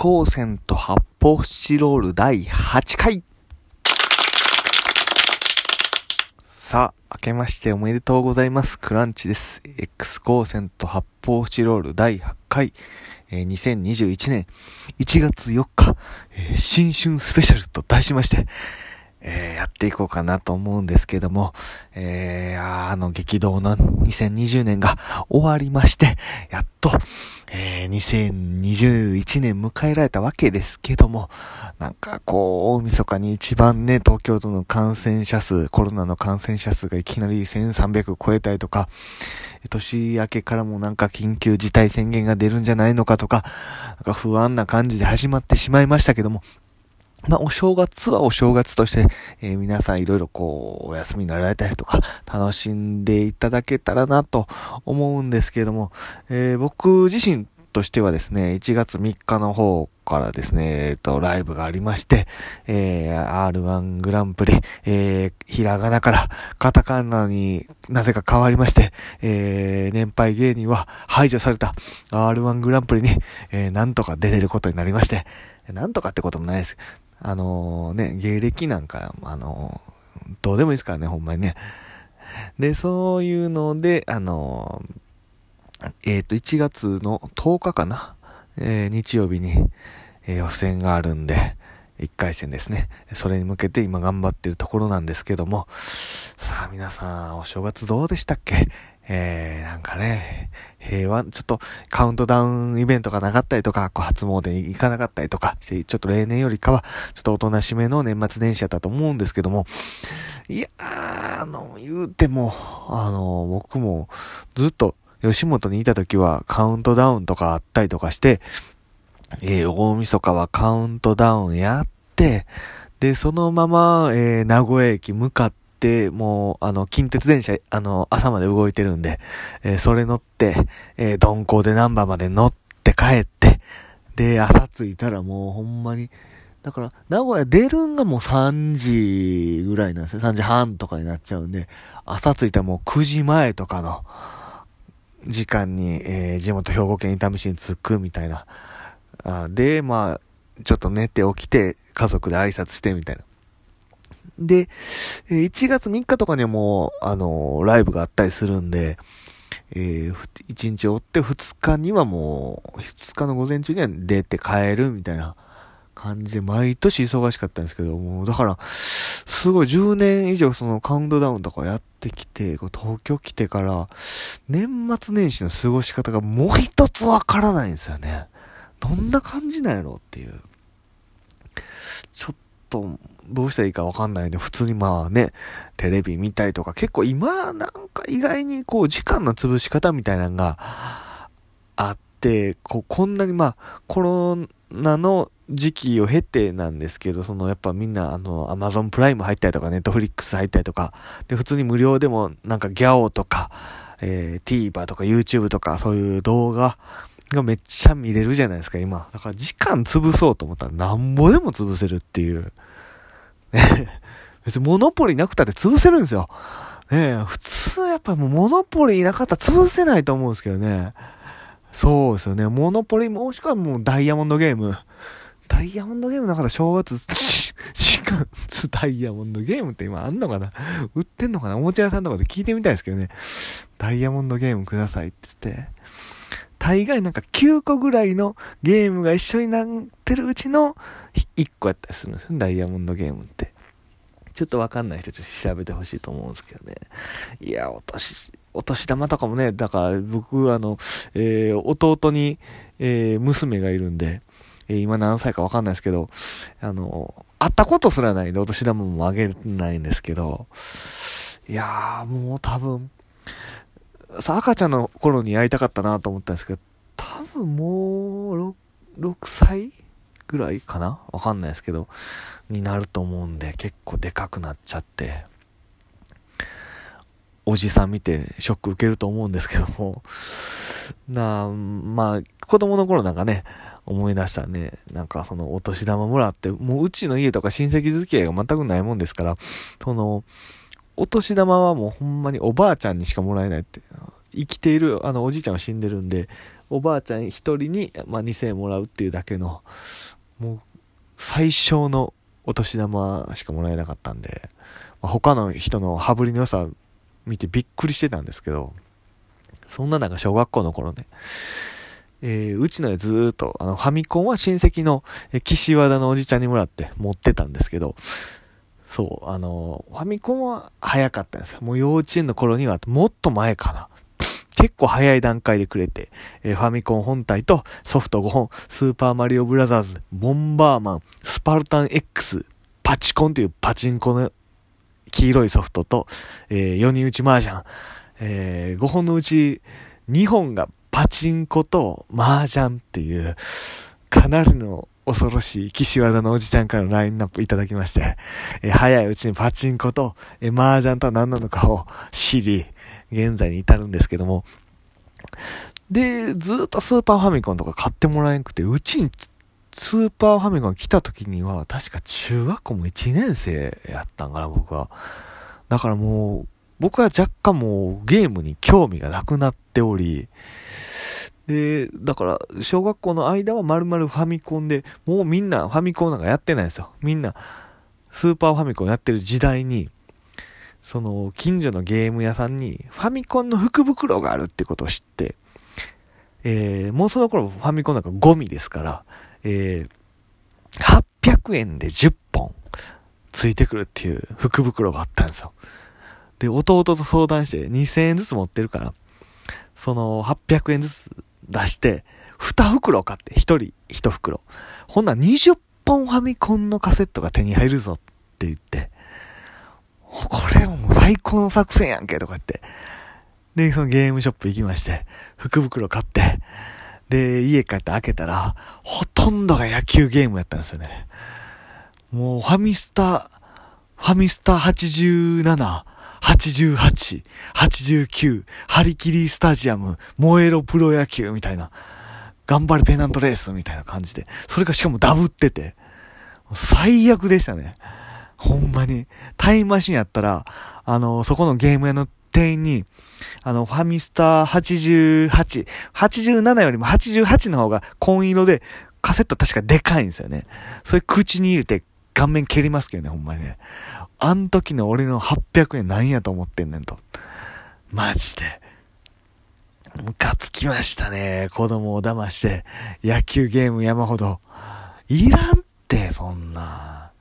光線と発泡スチロール第8回さあ、明けましておめでとうございます。クランチです。X 光線と発泡スチロール第8回、えー、2021年1月4日、えー、新春スペシャルと題しまして、えー、やっていこうかなと思うんですけども、えー、あの激動の2020年が終わりまして、やっと、えー、2021年迎えられたわけですけども、なんかこう、大晦日に一番ね、東京都の感染者数、コロナの感染者数がいきなり1300超えたりとか、年明けからもなんか緊急事態宣言が出るんじゃないのかとか、なんか不安な感じで始まってしまいましたけども、まあ、お正月はお正月として、えー、皆さんいろいろこう、お休みになられたりとか、楽しんでいただけたらなと思うんですけれども、えー、僕自身としてはですね、1月3日の方からですね、えっと、ライブがありまして、えー、R1 グランプリ、えー、ひらがなからカタカナになぜか変わりまして、えー、年配芸人は排除された R1 グランプリに、えー、なんとか出れることになりまして、なんとかってこともないです。あのー、ね、芸歴なんか、あのー、どうでもいいですからね、ほんまにね。で、そういうので、あのー、えっ、と、1月の10日かな、えー、日曜日に、え、予選があるんで、1回戦ですね。それに向けて今頑張ってるところなんですけども、さあ皆さん、お正月どうでしたっけ？えー、なんかね、平和、ちょっとカウントダウンイベントがなかったりとか、こう初詣に行かなかったりとかして、ちょっと例年よりかは、ちょっとおとなしめの年末年始やったと思うんですけども、いやー、あの、言うても、あの、僕もずっと吉本にいた時はカウントダウンとかあったりとかして、えー、大晦日はカウントダウンやって、で、そのまま、えー、名古屋駅向かって、、もう、あの、近鉄電車、あの、朝まで動いてるんで、えー、それ乗って、えー、鈍行でナンバーまで乗って帰って、で、朝着いたらもうほんまに、だから、名古屋出るんがもう3時ぐらいなんですよ。3時半とかになっちゃうんで、朝着いたらもう9時前とかの時間に、えー、地元兵庫県伊丹市に着くみたいな。あで、まあ、ちょっと寝て起きて、家族で挨拶してみたいな。で、1月3日とかにはもう、あの、ライブがあったりするんで、えー、1日追って2日にはもう、2日の午前中には出て帰るみたいな感じで、毎年忙しかったんですけどもう、だから、すごい10年以上そのカウントダウンとかやってきて、東京来てから、年末年始の過ごし方がもう一つわからないんですよね。どんな感じなんやろっていう。ちょっと、どうしたらいいかわかんないんで、普通にまあね、テレビ見たりとか、結構今なんか意外にこう時間の潰し方みたいなのがあって、こうこんなにまあコロナの時期を経てなんですけど、そのやっぱみんなあの Amazon プライム入ったりとか Netflix 入ったりとか、で普通に無料でもなんかギャオとか、えー、TVer とか YouTube とかそういう動画がめっちゃ見れるじゃないですか、今。だから時間潰そうと思ったらなんぼでも潰せるっていう。別にモノポリなくたって潰せるんですよ。ね普通やっぱもうモノポリなかったら潰せないと思うんですけどね。そうですよね。モノポリもしくはもうダイヤモンドゲーム。ダイヤモンドゲームなかったら正月、4月ダイヤモンドゲームって今あんのかな？売ってんのかな？おもちゃ屋さんとかで聞いてみたいですけどね。ダイヤモンドゲームくださいって言って。大概なんか9個ぐらいのゲームが一緒になってるうちの1個やったりするんですよ、ダイヤモンドゲームって。ちょっとわかんない人ちょっと調べてほしいと思うんですけどね。いや、お年、お年玉とかもね、だから僕、あの、えー、弟に、えー、娘がいるんで、えー、今何歳かわかんないですけど、あの、会ったことすらないんで、お年玉もあげないんですけど、いやー、もう多分、さ、赤ちゃんの頃に会いたかったなと思ったんですけど、多分もう6、6歳ぐらいかな？わかんないですけど、になると思うんで、結構でかくなっちゃって、おじさん見てショック受けると思うんですけども、なあ、まあ、子供の頃なんかね、思い出したね、なんかそのお年玉もらって、もううちの家とか親戚付き合いが全くないもんですから、その、お年玉はもうほんまにおばあちゃんにしかもらえないって。生きている、あの、おじいちゃんは死んでるんで、おばあちゃん1人に、まあ、2000円もらうっていうだけの、もう、最小のお年玉しかもらえなかったんで、まあ、他の人の羽振りの良さ見てびっくりしてたんですけど、そんな中小学校の頃ね、えー、うちのやずっと、あの、ファミコンは親戚の、え岸和田のおじちゃんにもらって持ってたんですけど、そう、あの、ファミコンは早かったんですよ。もう幼稚園の頃にはもっと前かな。結構早い段階でくれて、えー、ファミコン本体とソフト5本、スーパーマリオブラザーズ、ボンバーマン、スパルタン X、パチコンというパチンコの黄色いソフトと、えー、4人打ち麻雀、えー、5本のうち2本がパチンコと麻雀っていう、かなりの恐ろしい岸和田のおじちゃんからのラインナップいただきまして、えー、早いうちにパチンコと、えー、麻雀とは何なのかを知り、現在に至るんですけども、で、ずっとスーパーファミコンとか買ってもらえんくて、うちにスーパーファミコン来た時には、確か中学校も1年生やったんかな、僕は。だからもう、僕は若干もうゲームに興味がなくなっており、で、だから、小学校の間は丸々ファミコンで、もうみんなファミコンなんかやってないんですよ。みんな、スーパーファミコンやってる時代に、その、近所のゲーム屋さんに、ファミコンの福袋があるってことを知って、えー、もうその頃ファミコンなんかゴミですから、えー、800円で10本ついてくるっていう福袋があったんですよ。で、弟と相談して2000円ずつ持ってるから、その800円ずつ出して、2袋買って、1人1袋。ほんなら20本ファミコンのカセットが手に入るぞって言って、これも最高の作戦やんけとか言って。で、そのゲームショップ行きまして、福袋買って、で、家帰って開けたら、ほとんどが野球ゲームやったんですよね。もう、ファミスタ、ファミスタ87、88、89、ハリキリスタジアム、燃えろプロ野球みたいな、頑張れペナントレースみたいな感じで、それがしかもダブってて、最悪でしたね。ほんまに。タイムマシンやったら、あの、そこのゲーム屋の店員に、あの、ファミスター88、87よりも88の方が紺色で、カセット確かでかいんですよね。それ口に入れて顔面蹴りますけどね、ほんまにね。あん時の俺の800円なんやと思ってんねんと。マジで。ムカつきましたね。子供を騙して、野球ゲーム山ほど。いらんって、そんな。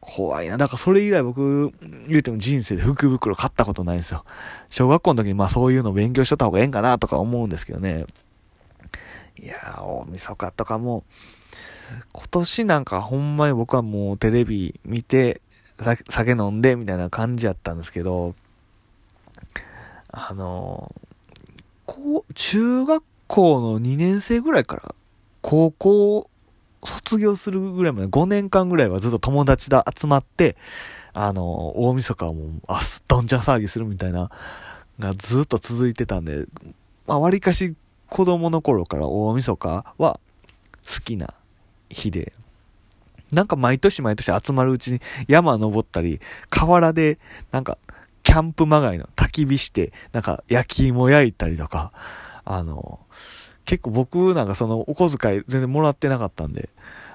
怖いな。だからそれ以外僕、言うても人生で福袋買ったことないんですよ。小学校の時にまあそういうの勉強しとった方がええんかなとか思うんですけどね。いやー、大晦日とかも、今年なんかほんまに僕はもうテレビ見て、酒飲んでみたいな感じやったんですけど、あの、こう、中学校の2年生ぐらいから高校卒業するぐらいまで5年間ぐらいはずっと友達だ集まって、あの、大晦日はもう、あ、どんちゃん騒ぎするみたいな、がずっと続いてたんで、まあ、割かし子供の頃から大晦日は好きな日で、なんか毎年毎年集まるうちに山登ったり、河原でなんかキャンプまがいの焚き火して、なんか焼き芋焼いたりとか、あの、結構僕なんかそのお小遣い全然もらってなかったんで、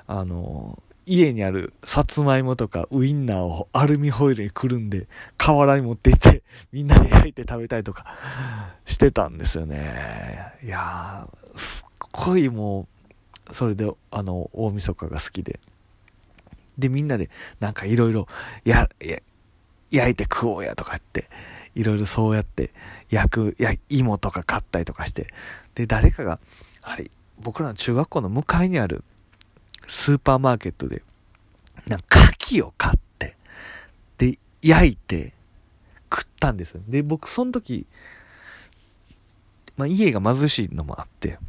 あの、家にあるさつまいもとかウインナーをアルミホイルにくるんで河原に持って行ってみんなで焼いて食べたりとかしてたんですよね。いやー、すっごいもう、それであの、大晦日が好きで。で、みんなでなんかいろいろや、焼いて食おうやとかって、いろいろそうやって焼く、や、芋とか買ったりとかして、で、誰かが、あれ、僕らの中学校の向かいにあるスーパーマーケットで、なんか牡蠣を買って、で、焼いて食ったんですよ。で、僕その時、まあ家が貧しいのもあって、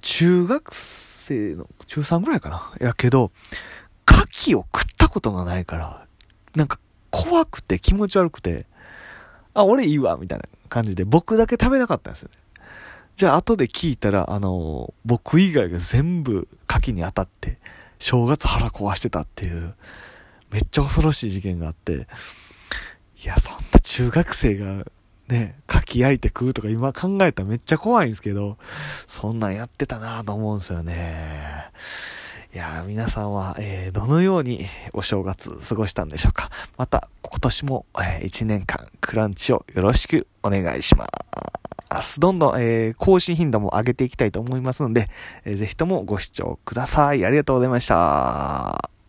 中学生の、中3ぐらいかな。やけど、牡蠣を食ったことがないから、なんか怖くて気持ち悪くて、あ、俺いいわ、みたいな感じで、僕だけ食べなかったんですよね。じゃあ後で聞いたら、あの、僕以外が全部牡蠣に当たって、正月腹壊してたっていう、めっちゃ恐ろしい事件があって、いや、そんな中学生がね、かき焼いて食うとか今考えたらめっちゃ怖いんですけど、そんなんやってたなと思うんですよね。いや皆さんは、えー、どのようにお正月過ごしたんでしょうかまた、今年も、えー、1年間、クランチをよろしくお願いします。どんどん、えー、更新頻度も上げていきたいと思いますので、えー、ぜひともご視聴ください。ありがとうございました。